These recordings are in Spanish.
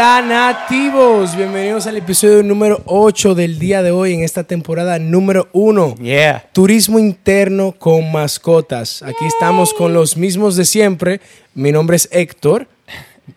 Hola nativos, bienvenidos al episodio número 8 del día de hoy en esta temporada número 1. Yeah. Turismo interno con mascotas. Aquí estamos con los mismos de siempre. Mi nombre es Héctor,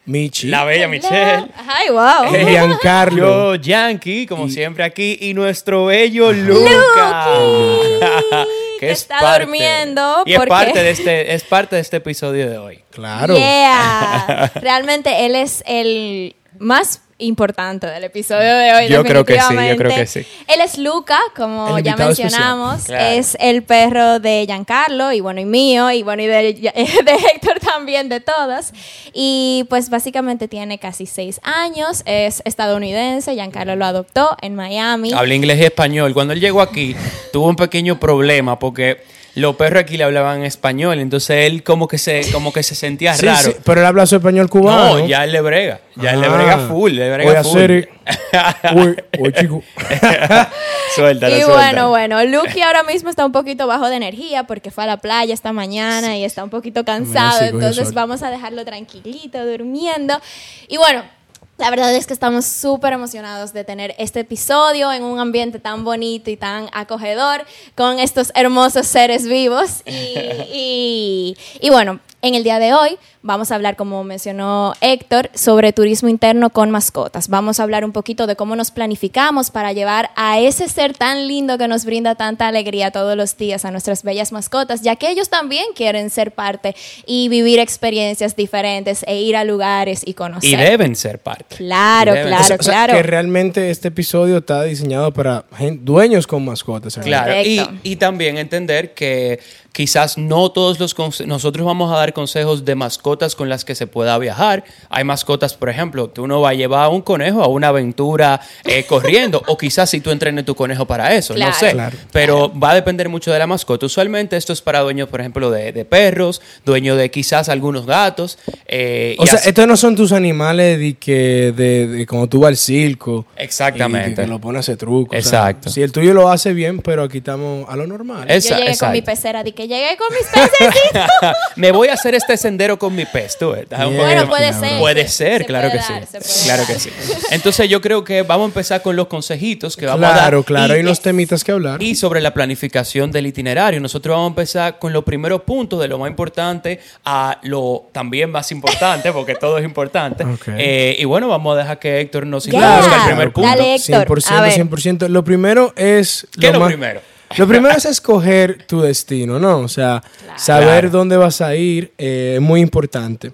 Michi, La bella Michelle. Ay, wow. y Giancarlo. Yo, Yankee, como siempre aquí, y nuestro bello Luca. que está durmiendo Y es parte, de este, es parte de este episodio de hoy. Claro. Yeah. Realmente él es el más importante del episodio de hoy. Yo creo que sí, yo creo que sí. Él es Luca, como El ya mencionamos. Claro. Es el perro de Giancarlo y bueno, y mío, y bueno, y de, de Héctor también, de todas. Y pues básicamente tiene casi seis años, es estadounidense, Giancarlo lo adoptó en Miami. Habla inglés y español. Cuando él llegó aquí, tuvo un pequeño problema porque los perros aquí le hablaban español. Entonces él como que se, como que se sentía Sí, raro. sí, pero él habla su español cubano. No, ya él le brega. Ya él le Ah. brega full. Le brega Voy a full. hacer- Uy, uy, chico. suéltalo, Y suéltalo. bueno, bueno, Lucky ahora mismo está un poquito bajo de energía porque fue a la playa esta mañana y está un poquito cansado, entonces vamos a dejarlo tranquilito, durmiendo. Y bueno, la verdad es que estamos súper emocionados de tener este episodio en un ambiente tan bonito y tan acogedor con estos hermosos seres vivos. Y, y- bueno, en el día de hoy vamos a hablar, como mencionó Héctor, sobre turismo interno con mascotas. Vamos a hablar un poquito de cómo nos planificamos para llevar a ese ser tan lindo que nos brinda tanta alegría todos los días a nuestras bellas mascotas, ya que ellos también quieren ser parte y vivir experiencias diferentes e ir a lugares y conocer. Y deben ser parte. Claro, deben claro, ser- O sea, claro. que realmente este episodio está diseñado para dueños con mascotas. ¿verdad? Claro, y, Correcto. y también entender que quizás no todos los nosotros vamos a dar consejos de mascotas con las que se pueda viajar. Hay mascotas, por ejemplo, que uno va a llevar a un conejo a una aventura eh, corriendo, o quizás si tú entrenes tu conejo para eso, Claro. no sé. Claro. Pero va a depender mucho de la mascota. Usualmente esto es para dueños, por ejemplo, de, de perros, dueños de quizás algunos gatos. eh, O sea, así- estos no son tus animales de que de, de como tú vas al circo. Exactamente. Y que lo pones a hacer trucos. Exacto. si el tuyo lo hace bien, pero aquí estamos a lo normal. Es- Yo llegué Exacto. con mi pecera, di que llegué con mis pececitos. Me voy a hacer este sendero con mi pez, tú. poco- Bueno, puede ser. Puede se- ser, se claro puede que dar, sí. Claro dar. que sí. Entonces yo creo que vamos a empezar con los consejitos que vamos a dar. Claro, claro. Y- Hay unos temitas que hablar. Y sobre la planificación del itinerario. Nosotros vamos a empezar con los primeros puntos de lo más importante a lo también más importante, porque todo es importante. Ok. Eh, y bueno, vamos a dejar que Héctor nos Yeah. introduzca el primer punto. Dale, Héctor. 100%, A ver. 100%. Lo primero es... ¿Qué es lo primero? Lo primero es escoger tu destino, ¿no? O sea, saber Claro. dónde vas a ir eh, es muy importante.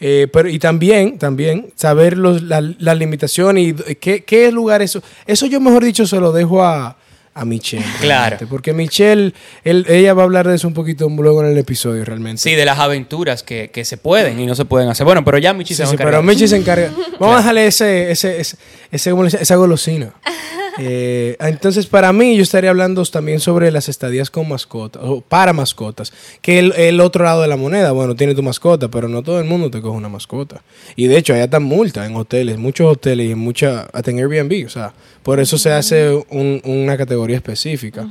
Eh, pero, y también, también saber los, la- las limitaciones y qué, qué lugar eso. Eso yo, mejor dicho, se lo dejo a, a Michelle. Claro. Porque Michelle, él- ella va a hablar de eso un poquito luego en el episodio, realmente. Sí, de las aventuras que, que se pueden y no se pueden hacer. Bueno, pero ya Michi Sí, se sí, encargar. pero Michi se encarga. Vamos a dejarle ese, ese, ese, ese- esa golosina. Eh, entonces, para mí, yo estaría hablando también sobre las estadías con mascotas, o para mascotas, que el, el otro lado de la moneda, bueno, tiene tu mascota, pero no todo el mundo te coge una mascota. Y de hecho, hay hasta multas en hoteles, muchos hoteles y en mucha, hasta en Airbnb, o sea, por eso se hace un- una categoría específica.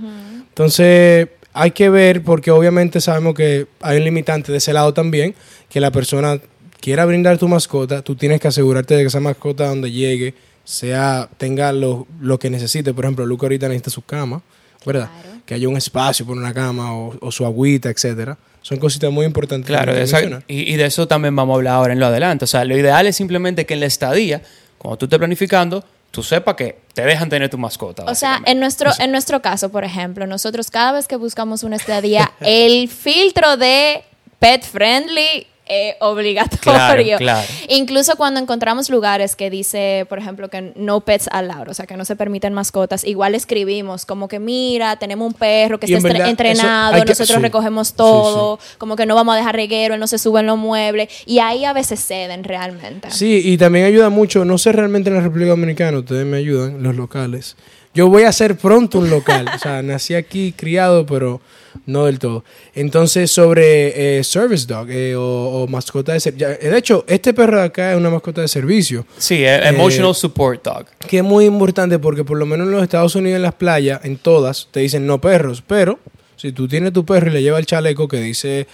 Entonces, hay que ver, porque obviamente sabemos que hay un limitante de ese lado también, que la persona quiera brindar tu mascota, tú tienes que asegurarte de que esa mascota donde llegue sea tenga lo, lo que necesite. Por ejemplo, Luca ahorita necesita su cama, ¿verdad? Claro. Que haya un espacio por una cama o, o su agüita, etcétera. Son cositas muy importantes. Claro, de esa- y, y de eso también vamos a hablar ahora en lo adelante. O sea, lo ideal es simplemente que en la estadía, cuando tú estés planificando, tú sepas que te dejan tener tu mascota. O sea, en nuestro, en nuestro caso, por ejemplo, nosotros cada vez que buscamos una estadía, el filtro de pet friendly eh, obligatorio. Claro, claro. Incluso cuando encontramos lugares que dice, por ejemplo, que no pets allowed, o sea, que no se permiten mascotas, igual escribimos como que mira, tenemos un perro que Y está verdad, entrenado, que- nosotros sí. recogemos Sí, todo, como que no vamos a dejar reguero, él no se sube en los muebles, y ahí a veces ceden realmente. Sí, y también ayuda mucho, no sé realmente en la República Dominicana, ustedes me ayudan, los locales. Yo voy a hacer pronto un local, o sea, nací aquí criado, pero no del todo. Entonces, sobre eh, Service Dog eh, o, o mascota de servicio. De hecho, este perro de acá es una mascota de servicio, Sí, eh, emotional support dog. que es muy importante porque por lo menos en los Estados Unidos, en las playas, en todas, te dicen no perros, pero Si tú tienes tu perro y le lleva el chaleco que dice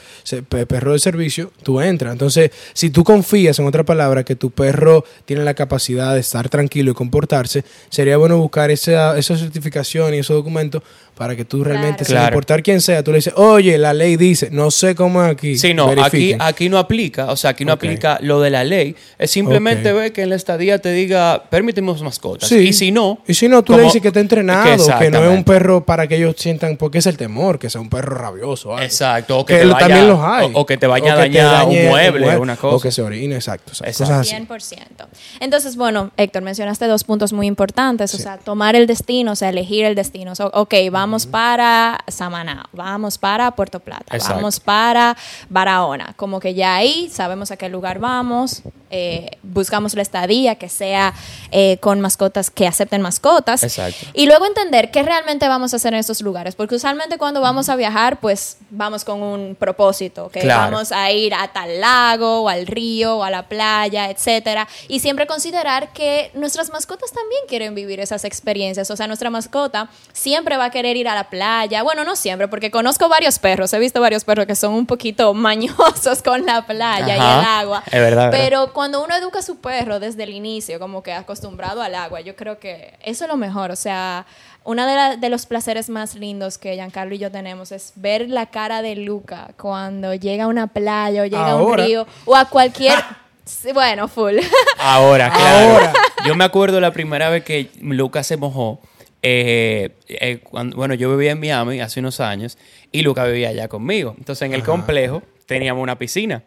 perro de servicio, tú entras. Entonces, si tú confías, en otra palabra, que tu perro tiene la capacidad de estar tranquilo y comportarse, sería bueno buscar esa, esa certificación y esos documentos para que tú realmente, Claro. sin Claro. importar quién sea, tú le dices, oye, la ley dice, no sé cómo es aquí. Sí, no, aquí, verifiquen". aquí no aplica, o sea, aquí no aplica lo de la ley. Es simplemente Ok. ver que en la estadía te diga, permitimos mascotas. Sí. Y si no... Y si no, tú le dices que está entrenado, que, no es un perro para que ellos sientan, porque es el temor, que sea un perro rabioso. o algo. Exacto, o que, Que te lo- vaya, también los hay. O, o que te vaya O a dañar un mueble, mueble, una cosa. O que se orine, exacto. o sea, Exacto. Cosas así. 100%. Entonces, bueno, Héctor, mencionaste dos puntos muy importantes, o sea, tomar el destino, o sea, elegir el destino. So, ok, vamos para Samaná, vamos para Puerto Plata, Exacto. vamos para Barahona. Como que ya ahí sabemos a qué lugar vamos, eh, buscamos la estadía que sea eh, con mascotas, que acepten mascotas. Exacto. Y luego entender qué realmente vamos a hacer en estos lugares, porque usualmente cuando vamos a viajar, pues vamos con un propósito, que Claro. vamos a ir a tal lago o al río o a la playa, etcétera, y siempre considerar que nuestras mascotas también quieren vivir esas experiencias, o sea, nuestra mascota siempre va a querer ir a la playa, bueno, no siempre, porque conozco varios perros, he visto varios perros que son un poquito mañosos con la playa y el agua, Es verdad, verdad. pero cuando uno educa a su perro desde el inicio, como que acostumbrado al agua, yo creo que eso es lo mejor. O sea, uno de, la- de los placeres más lindos que Giancarlo y yo tenemos es ver la cara de Luca cuando llega a una playa o llega a un río o a cualquier... Sí, Bueno, full. Ahora, claro. Ahora. Yo me acuerdo la primera vez que Lucas se mojó. Eh, eh, cuando- bueno, yo vivía en Miami hace unos años y Lucas vivía allá conmigo. Entonces, en el complejo teníamos una piscina.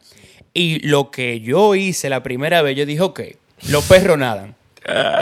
Y lo que yo hice la primera vez, yo dije, ok, los perros nadan.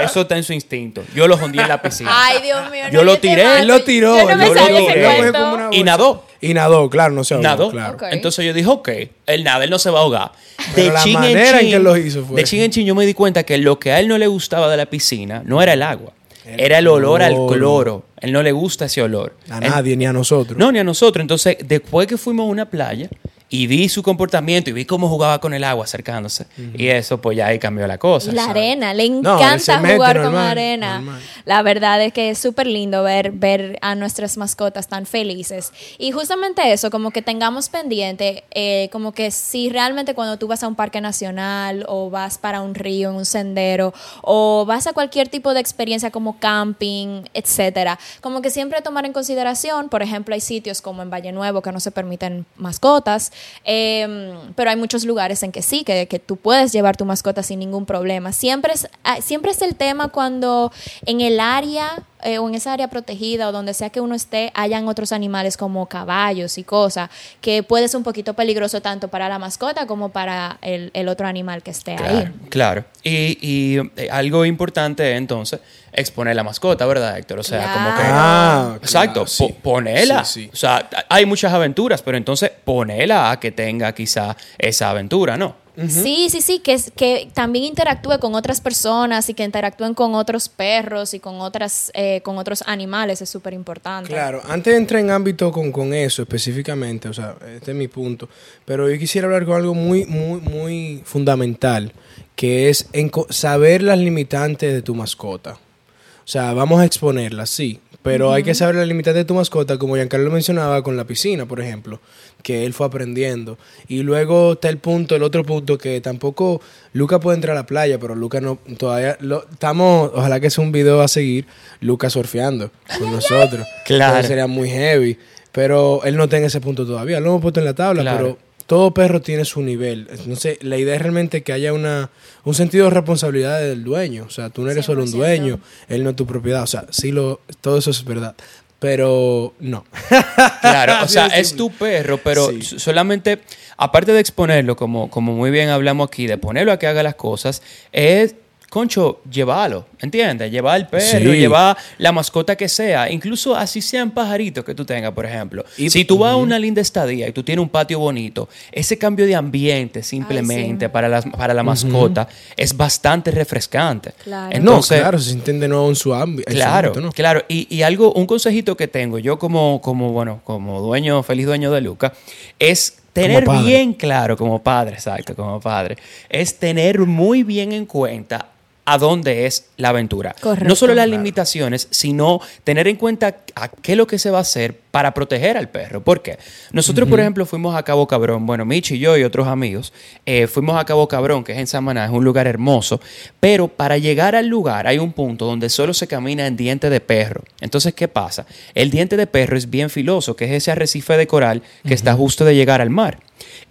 Eso está en su instinto. Yo los hundí en la piscina. Ay, Dios mío. Yo no, lo tiré. Él lo tiró. Yo no me yo lo sabía tiré. Lo y nadó. Y nadó, claro, no se ahogó. Nadó. Claro. Entonces yo dije, ok, él nada, él no se va a ahogar. Pero la chin manera en que lo hizo fue- De chin en chin yo me di cuenta que lo que a él no le gustaba de la piscina no era el agua, era el olor al cloro. Él no le gusta ese olor. A nadie, ni a nosotros. no, ni a nosotros. Entonces, después que fuimos a una playa y vi su comportamiento y vi cómo jugaba con el agua acercándose, y eso pues ya ahí cambió la cosa. Y la ¿sabes? arena, le encanta jugar con normal, arena. normal. La verdad es que es súper lindo ver, ver a nuestras mascotas tan felices. Y justamente eso, como que tengamos pendiente, eh, como que si realmente cuando tú vas a un parque nacional o vas para un río, en un sendero, o vas a cualquier tipo de experiencia como camping, etcétera, como que siempre tomar en consideración, por ejemplo, hay sitios como en Valle Nuevo que no se permiten mascotas, eh, pero hay muchos lugares en que sí, que, que tú puedes llevar tu mascota sin ningún problema. Siempre es, ah, siempre es el tema cuando en el área eh, o en esa área protegida o donde sea que uno esté, hayan otros animales como caballos y cosas, que puede ser un poquito peligroso tanto para la mascota como para el, el otro animal que esté Claro, ahí. claro. Y, y, eh, algo importante entonces, exponer la mascota, ¿verdad, Héctor? O sea, como que... Claro. Ah, Exacto, claro, sí. po- ponela. Sí, sí. O sea, hay muchas aventuras, pero entonces ponela a que tenga quizá esa aventura, ¿no? Sí, sí, sí, que, es- que también interactúe con otras personas y que interactúen con otros perros y con, otras, eh, con otros animales es súper importante. Claro, antes de entrar en ámbito con, con eso específicamente, o sea, este es mi punto, pero yo quisiera hablar con algo muy, muy, muy fundamental, que es saber las limitantes de tu mascota. O sea, vamos a exponerlas, sí, pero hay que saber las limitantes de tu mascota, como Giancarlo mencionaba con la piscina, por ejemplo, que él fue aprendiendo. Y luego está el punto, el otro punto, que tampoco Luca puede entrar a la playa, pero Luca no, todavía, lo, estamos, ojalá que sea un video a seguir, Luca surfeando con nosotros. Claro. Entonces sería muy heavy, pero él no está en ese punto todavía, lo hemos puesto en la tabla, Claro. pero todo perro tiene su nivel. Entonces, la idea es realmente que haya una, un sentido de responsabilidad del dueño. O sea, tú no eres solo un 100%. dueño, él no es tu propiedad. O sea, sí, lo, todo eso es verdad. Pero no. Claro, o sea, es tu perro, pero Sí. solamente, aparte de exponerlo, como, como muy bien hablamos aquí, de ponerlo a que haga las cosas, es, concho, llévalo, ¿entiendes? Llevar al perro, Sí. llevar la mascota que sea, incluso así sean pajaritos que tú tengas, por ejemplo. Y- si tú vas a una linda estadía y tú tienes un patio bonito, ese cambio de ambiente simplemente sí. para, las, para la mascota es bastante refrescante. Claro. Entonces, no, claro, se sienten de nuevo en su ámbi- en su Claro, ámbito, ¿no? claro. Y, y algo, un consejito que tengo yo como, como, bueno, como dueño, feliz dueño de Luca, es tener bien claro, como padre, exacto, como padre, es tener muy bien en cuenta a dónde es la aventura. Correcto. No solo las limitaciones, sino tener en cuenta a qué es lo que se va a hacer para proteger al perro. ¿Por qué? Nosotros, por ejemplo, fuimos a Cabo Cabrón, bueno, Michi y yo y otros amigos, eh, fuimos a Cabo Cabrón, que es en Samaná, es un lugar hermoso, pero para llegar al lugar hay un punto donde solo se camina en diente de perro. Entonces, ¿qué pasa? El diente de perro es bien filoso, que es ese arrecife de coral que está justo de llegar al mar.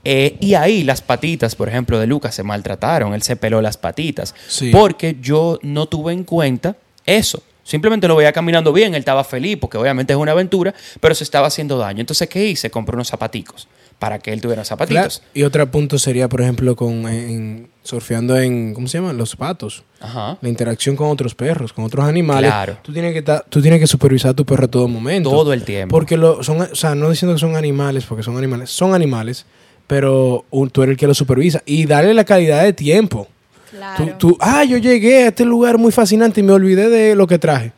Eh, y ahí las patitas, por ejemplo, de Lucas se maltrataron, él se peló las patitas, Sí. porque yo no tuve en cuenta eso. Simplemente lo veía caminando bien, él estaba feliz, porque obviamente es una aventura, pero se estaba haciendo daño. Entonces, ¿qué hice? Compré unos zapaticos para que él tuviera Claro. zapatitos. Y otro punto sería, por ejemplo, con en- surfeando en, ¿cómo se llaman? Los patos. Ajá. La interacción con otros perros, con otros animales. Claro. Tú tienes que ta- tú tienes que supervisar a tu perro a todo momento. Todo el tiempo. Porque lo, son, o sea, no diciendo que son animales, porque son animales, son animales, pero un- tú eres el que lo supervisa. Y darle la calidad de tiempo. Claro. Tú, tú, ah, yo llegué a este lugar muy fascinante y me olvidé de lo que traje.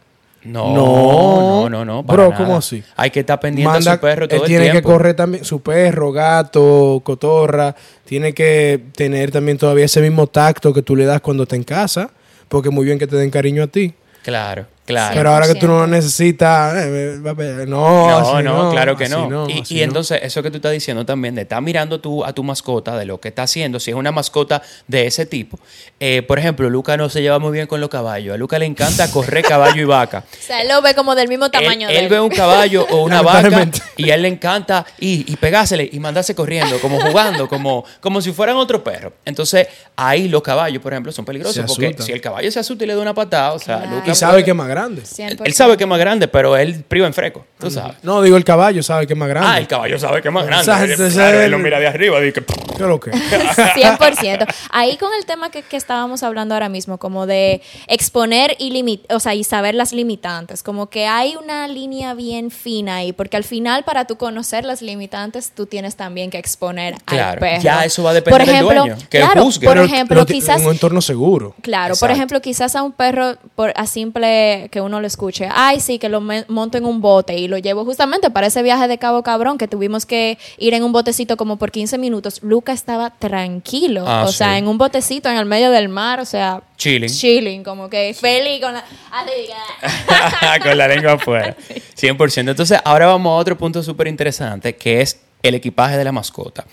No, No. no, no, no. para Bro, nada. ¿cómo así? Hay que estar pendiente Manda- a su perro todo él el tiene tiempo. que correr también su perro, gato, cotorra, tiene que tener también todavía ese mismo tacto que tú le das cuando está en casa, porque muy bien que te den cariño a ti. Claro, claro. Pero ahora que tú no lo 100%. necesitas, eh, no, No, así no, claro que no. y entonces, eso que tú estás diciendo también, de estar mirando tú a tu mascota, de lo que está haciendo, si es una mascota de ese tipo. Eh, por ejemplo, Luca no se lleva muy bien con los caballos. A Luca le encanta correr caballo y vaca. O sea, él lo ve como del mismo Él, tamaño de él él. ve un caballo o una vaca y a él le encanta y, y pegársele y mandarse corriendo, como jugando, como, como si fueran otro perro. Entonces, ahí los caballos, por ejemplo, son peligrosos porque si el caballo se asusta y le da una patada, o sea, Claro. Luca Y sabe puede- que es más grande. 100%. él sabe que es más grande, pero él priva en freco, tú sabes. No, digo el caballo sabe que es más grande. Ah, el caballo sabe que es más grande. Exacto, Él- claro, lo mira de arriba y dice, ¿Qué es lo que? 100%. Ahí con el tema que, que estábamos hablando ahora mismo, como de exponer y limit, o sea, y saber las limitantes, como que hay una línea bien fina ahí, porque al final para tú conocer las limitantes, tú tienes también que exponer al Claro, perro. ya eso va a depender por del ejemplo, dueño, que claro, juzgue. por ejemplo, Pero quizás en un entorno seguro. Claro, Exacto. por ejemplo, quizás a un perro, por a simple que uno lo escuche, ay, sí, que lo monto en un bote y lo llevo justamente para ese viaje de Cabo Cabrón, que tuvimos que ir en un botecito como por 15 minutos. Luca estaba tranquilo, Ah, o sea, en un botecito en el medio del mar, o sea, Chilling. chilling, como que feliz con la... así Con la lengua afuera. 100%. Entonces, ahora vamos a otro punto súper interesante, que es el equipaje de la mascota.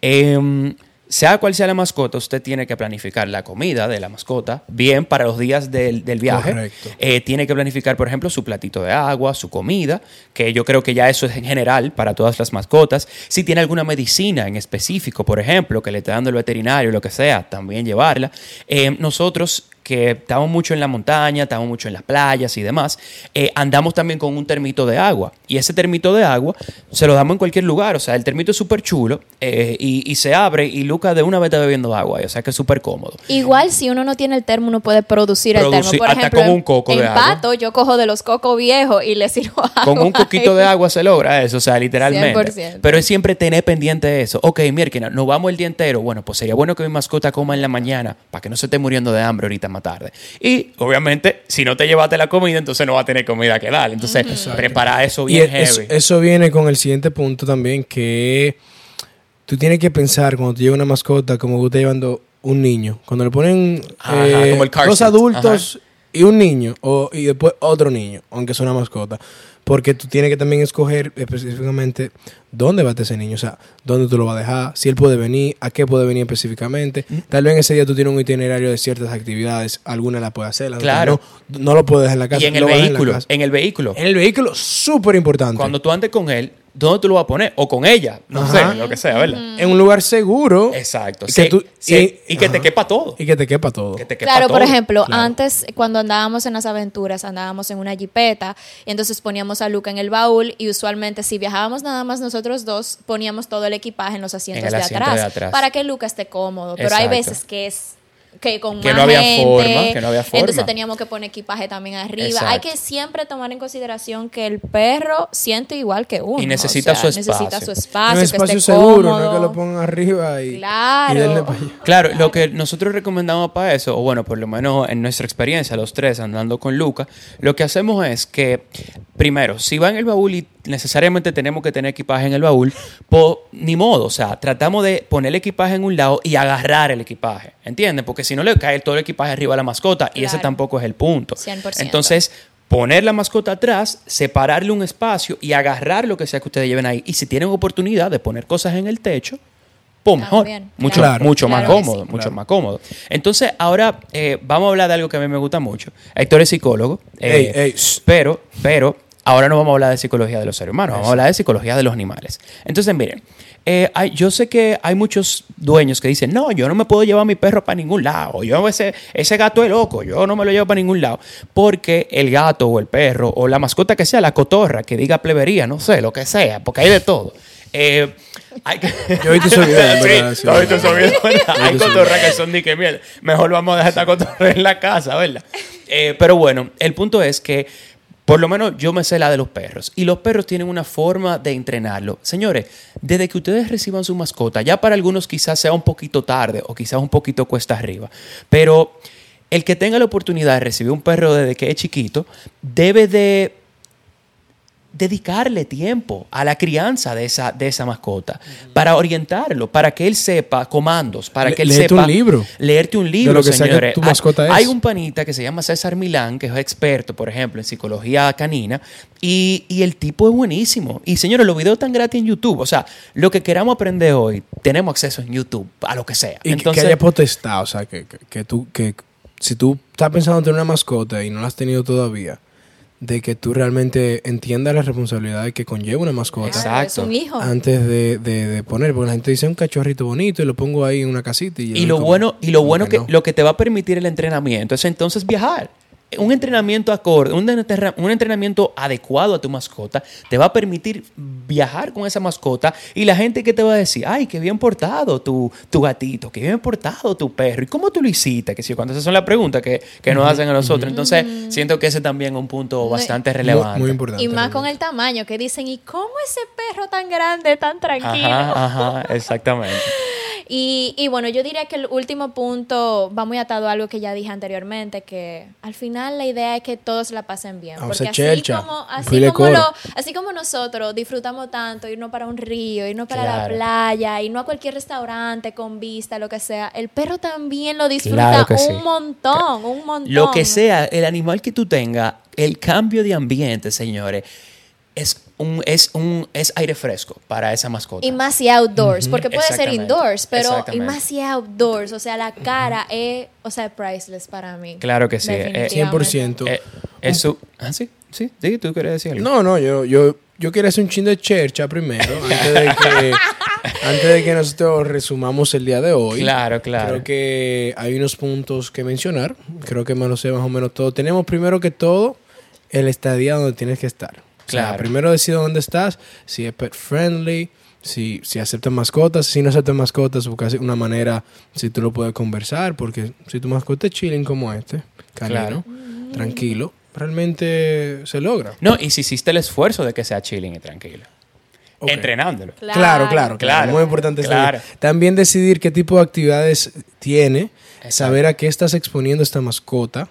Em, sea cual sea la mascota, usted tiene que planificar la comida de la mascota bien para los días del, del viaje. Correcto. Eh, tiene que planificar, por ejemplo, su platito de agua, su comida, que yo creo que ya eso es en general para todas las mascotas. Si tiene alguna medicina en específico, por ejemplo, que le esté dando el veterinario, lo que sea, también llevarla. Eh, nosotros que estamos mucho en la montaña, estamos mucho en las playas y demás, eh, andamos también con un termito de agua. Y ese termito de agua se lo damos en cualquier lugar. O sea, el termito es súper chulo eh, y, y se abre y Luca de una vez está bebiendo agua. O sea, que es súper cómodo. Igual si uno no tiene el termo, uno puede producir, el termo. Por hasta ejemplo, como en- un coco en de agua. pato, yo cojo de los cocos viejos y le sirvo agua. Con un poquito de agua se logra eso, o sea, literalmente. 100%. Pero es siempre tener pendiente eso. Ok, mira, nos vamos el día entero. Bueno, pues sería bueno que mi mascota coma en la mañana para que no se esté muriendo de hambre ahorita más tarde. Y obviamente, si no te llevaste la comida, entonces no va a tener comida que dar. Entonces, prepara eso bien es- eso, heavy. eso viene con el siguiente punto también, que tú tienes que pensar cuando te llega una mascota como que estás llevando un niño. Cuando le ponen Ajá, eh, como el car dos adultos y un niño, o, y después otro niño, aunque es una mascota. Porque tú tienes que también escoger específicamente dónde va a estar ese niño, o sea, dónde tú lo vas a dejar, si él puede venir, a qué puede venir específicamente. Mm. Tal vez en ese día tú tienes un itinerario de ciertas actividades, algunas las puedes hacer, las Claro. no, no lo puedes dejar en la casa. Y en el en vehículo, casa. en el vehículo. En el vehículo, súper importante. Cuando tú andes con él, ¿dónde tú lo vas a poner? O con ella, no Ajá. sé, lo que sea, ¿verdad? en un lugar seguro. Exacto. Y Sí, que, tú- sí, y que te quepa todo. Y que te quepa todo. Que te quepa Claro, por ejemplo, Claro. antes cuando andábamos en las aventuras, andábamos en una jipeta y entonces poníamos a Luca en el baúl y usualmente si viajábamos nada más nosotros dos, poníamos todo el equipaje en los asientos el de, asiento atrás, de atrás. para que Luca esté cómodo. Pero hay veces que es que con Que más no había gente, forma, que no había forma. Entonces teníamos que poner equipaje también arriba. Exacto. Hay que siempre tomar en consideración que el perro siente igual que uno. Y necesita o sea, su Necesita espacio. su un espacio, espacio que esté seguro, cómodo. no que lo pongan arriba y, Claro. y denle pa' allá. Claro, lo que nosotros recomendamos para eso, o bueno, por lo menos en nuestra experiencia, los tres andando con Luca, lo que hacemos es que, primero, si va en el baúl y necesariamente tenemos que tener equipaje en el baúl, pues ni modo, o sea, tratamos de poner el equipaje en un lado y agarrar el equipaje, ¿entienden? Porque si no le cae todo el equipaje arriba a la mascota y ese tampoco es el punto. 100%. Entonces, poner la mascota atrás, separarle un espacio y agarrar lo que sea que ustedes lleven ahí. Y si tienen oportunidad de poner cosas en el techo, pues mejor. También, mucho claro. mucho más Claro cómodo, sí. mucho Claro. más cómodo. Entonces, ahora eh, vamos a hablar de algo que a mí me gusta mucho. Héctor es psicólogo. Eh, ey, pero, pero, ahora no vamos a hablar de psicología de los seres humanos, vamos a hablar de psicología de los animales. Entonces, miren, eh, hay- yo sé que hay muchos dueños que dicen, no, yo no me puedo llevar a mi perro para ningún lado, yo ese, ese gato es loco, yo no me lo llevo para ningún lado, porque el gato o el perro o la mascota que sea, la cotorra, que diga plebería, no sé, lo que sea, porque hay de todo. Eh, hay que- Yo he visto esos videos, en Sí, verdad, sí. ¿tú has visto esos videos, verdad? Hay cotorras que son ni que mierda. Mejor vamos a dejar esta cotorra en la casa, ¿verdad? Eh, pero bueno, el punto es que por lo menos yo me sé la de los perros. Y los perros tienen una forma de entrenarlo. Señores, desde que ustedes reciban su mascota, ya para algunos quizás sea un poquito tarde o quizás un poquito cuesta arriba, pero el que tenga la oportunidad de recibir un perro desde que es chiquito, debe de dedicarle tiempo a la crianza de esa, de esa mascota, para orientarlo, para que él sepa comandos, para Le- que él sepa... un libro. Leerte un libro, lo que sea que señores. tu Hay- mascota es. Hay un panita que se llama César Milán, que es experto, por ejemplo, en psicología canina, y, y el tipo es buenísimo. Y señores, los videos están gratis en YouTube. O sea, lo que queramos aprender hoy, tenemos acceso en YouTube, a lo que sea. Y que- Entonces, que haya potestad, o sea, que, que, que tú, que si tú estás pensando en tener una mascota y no la has tenido todavía, de que tú realmente entiendas la responsabilidad que conlleva una mascota es Exacto. un hijo. antes de, de- de poner, porque la gente dice un cachorrito bonito y lo pongo ahí en una casita y, Y lo como- bueno, y lo bueno que, no. lo que te va a permitir el entrenamiento es entonces viajar. Un entrenamiento acorde, un, entrena- un entrenamiento adecuado a tu mascota te va a permitir viajar con esa mascota y la gente que te va a decir, ay, qué bien portado tu, tu gatito, qué bien portado tu perro, ¿y cómo tú lo hiciste? Que si cuando esas son las preguntas que, que nos hacen a nosotros. Entonces, siento que ese también es un punto bastante Muy- relevante. Muy, importante. Y más con el tamaño, que dicen, ¿y cómo ese perro tan grande, tan tranquilo? Ajá, ajá, exactamente. Y, y bueno, yo diría que el último punto va muy atado a algo que ya dije anteriormente, que al final la idea es que todos la pasen bien. Vamos porque a así como, así, como lo- así como nosotros disfrutamos tanto, irnos para un río, irnos para la playa, irnos a cualquier restaurante con vista, lo que sea, el perro también lo disfruta Claro un sí. montón, un montón. Lo que sea, el animal que tú tengas, el cambio de ambiente, señores, es un, es un es aire fresco para esa mascota. Y más si outdoors, porque puede ser indoors, pero y más si outdoors, o sea, la cara es, o sea, priceless para mí. Claro que sí, eh, Definitivamente. 100%. Eh, eso, ah, sí, sí, sí, tú querías decir algo. No, no, yo, yo, yo quería hacer un chin de chercha primero, antes de que, antes de que nosotros resumamos el día de hoy. Claro, claro. Creo que hay unos puntos que mencionar. Creo que me lo sé más o menos todo. Tenemos primero que todo el estadía donde tienes que estar. O sea, Claro. primero decide dónde estás, si es pet friendly, si, si aceptan mascotas, si no aceptan mascotas, busca una manera, si tú lo puedes conversar, porque si tu mascota es chilling como este, canino, tranquilo, realmente se logra. No, y si hiciste el esfuerzo de que sea chilling y tranquilo. Entrenándolo. Claro. Claro, claro, claro. Claro. Muy importante. Claro. También decidir qué tipo de actividades tiene, Exacto. saber a qué estás exponiendo esta mascota.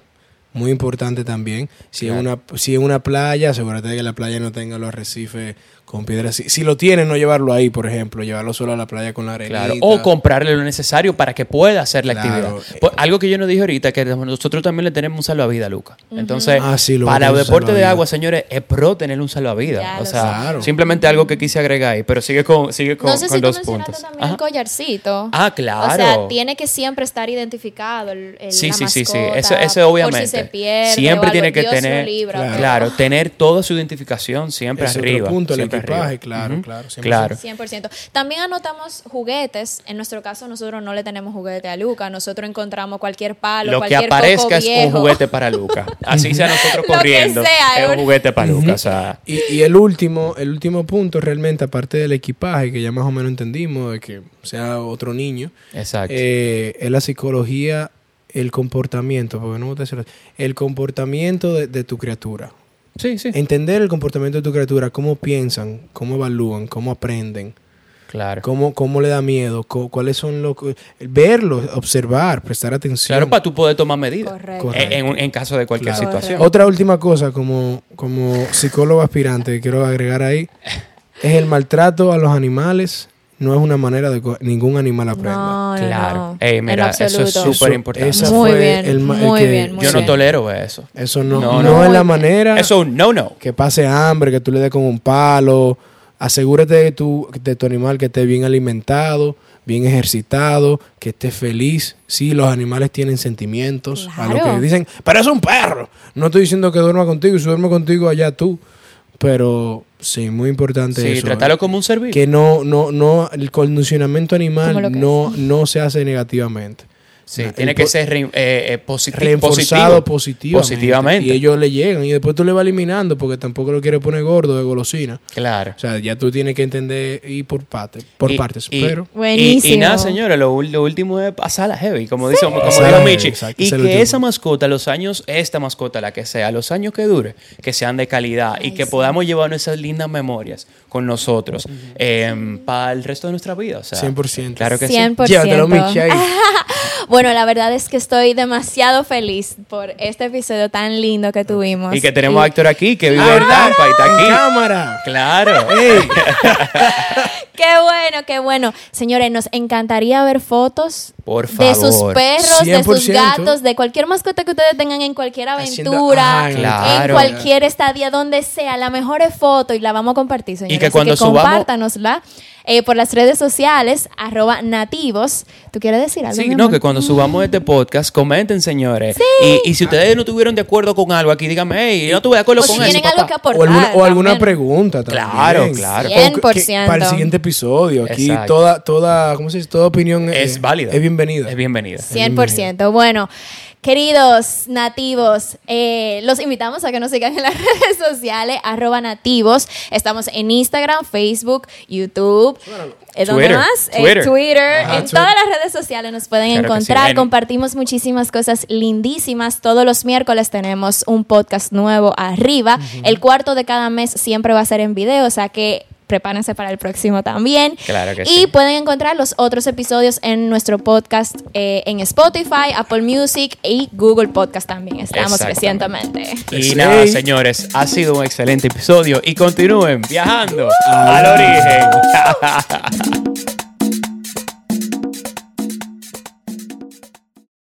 Muy importante también. Si, Claro. es una, si es una playa, asegúrate de que la playa no tenga los arrecifes con piedras. Si, si lo tiene, no llevarlo ahí, por ejemplo. Llevarlo solo a la playa con la arena. Claro, o comprarle lo necesario para que pueda hacer la Claro. actividad. Pues, algo que yo no dije ahorita, que nosotros también le tenemos un salvavidas, Luca. Entonces, Ah, sí, lo para el deporte de agua, señores, es pro tener un salvavidas. Ya O sea. Claro. simplemente algo que quise agregar ahí, pero sigue con, sigue con, no sé con si tú dos mencionaste puntos. también el collarcito. Ah, claro. O sea, tiene que siempre estar identificado el, el- Sí, la sí, sí, sí. Eso, eso Por obviamente. si se pierde siempre o tiene que Dios tener, libra, Claro. tener toda su identificación siempre Ese otro arriba. punto, el siempre equipaje, arriba. claro, Ujú. claro, 100%. Claro. 100%. También anotamos juguetes. En nuestro caso, nosotros no le tenemos juguete a Luca. Nosotros encontramos cualquier palo, Lo que cualquier coco aparezca es un juguete para Luca. Así sea nosotros Lo que corriendo. sea, es un juguete para Luca. O sea, Y, y el último, el último punto realmente, aparte del equipaje, que ya más o menos entendimos, de que sea otro niño, exacto. eh, es la psicología, el comportamiento, porque no me gusta decirlo, el comportamiento de, de tu criatura. Sí, sí. Entender el comportamiento de tu criatura, cómo piensan, cómo evalúan, cómo aprenden. Claro. ¿Cómo, cómo le da miedo? ¿Cuáles son los... Verlo, observar, prestar atención. Claro, para tú poder tomar medidas. Correcto. En, en- en caso de cualquier Claro. situación. Otra última cosa, como, como psicólogo aspirante, que quiero agregar ahí, es el maltrato a los animales. No es una manera de que ningún animal aprenda. No, Claro. no. Ey, mira, eso es súper importante. esa Muy fue bien, el muy que- bien, muy Yo no bien. tolero eso. Eso no, No, no, no. es la manera Eso es un no, no. que pase hambre, que tú le des con un palo. Asegúrate de tu, de tu animal que esté bien alimentado, bien ejercitado, que esté feliz. Sí, los animales tienen sentimientos. A lo que dicen, pero es un perro. No estoy diciendo que duerma contigo y si duerme contigo allá tú. Pero sí, muy importante Sí, eso. tratarlo eh, como un ser vivo. que no, no, no, el condicionamiento animal no, no se hace negativamente. Sí, El tiene que po- ser re- eh, eh, Reforzado positivo. positivamente. Positivamente. Y ellos le llegan y después tú le vas eliminando porque tampoco lo quieres poner gordo de golosina. Claro. O sea, ya tú tienes que entender y por partes, por Y- partes. y- pero Y, Buenísimo. y nada, señora, lo, último es pasarla heavy, como dice, como dijo Michi. exacto, Y es que esa mascota, los años, esta mascota, la que sea, los años que dure, que sean de calidad y que sí. podamos llevar esas lindas memorias con nosotros para el resto de nuestra vida. O sea, 100%. Claro que sí. 100%. llévatelo, Michi, ahí. Bueno, la verdad es que estoy demasiado feliz por este episodio tan lindo que tuvimos. Y que tenemos a Héctor aquí, que vive Ah, en ¿verdad? Tampa y está En aquí. cámara. Claro. Qué bueno, qué bueno. Señores, nos encantaría ver fotos Por de sus favor. perros, de sus 100%. gatos, de cualquier mascota que ustedes tengan en cualquier Haciendo- aventura, en cualquier estadía, donde sea. La mejor foto y la vamos a compartir, señores. que Así cuando subamos- compártanosla eh, por las redes sociales, arroba nativos. ¿Tú quieres decir algo? Sí, no, que cuando subamos este podcast, comenten, señores. Y, y si ustedes no estuvieron de acuerdo con algo aquí, díganme, hey, yo no estuve de acuerdo O con si eso. tienen algo que papá". aportar. o alguna, o alguna también. pregunta también. Claro, claro. O que- 100%. para el siguiente episodio. Aquí Exacto. toda, toda, ¿cómo se dice? Toda opinión Es eh, válida. Es bienvenida. Es bienvenida. 100%. Bueno, queridos nativos, eh, los invitamos a que nos sigan en las redes sociales, arroba nativos. Estamos en Instagram, Facebook, YouTube. ¿Eh, ¿Dónde Twitter, más? Eh, Twitter. Twitter. Ajá, en Twitter. todas las redes sociales nos pueden Claro que sí. encontrar. En- Compartimos muchísimas cosas lindísimas. Todos los miércoles tenemos un podcast nuevo arriba. El cuarto de cada mes siempre va a ser en video, o sea que prepárense para el próximo también. Claro que y sí. pueden encontrar los otros episodios en nuestro podcast eh, en Spotify, Apple Music y Google Podcast también. Estamos recientemente. Y Sí. nada, señores, ha sido un excelente episodio y continúen viajando al origen.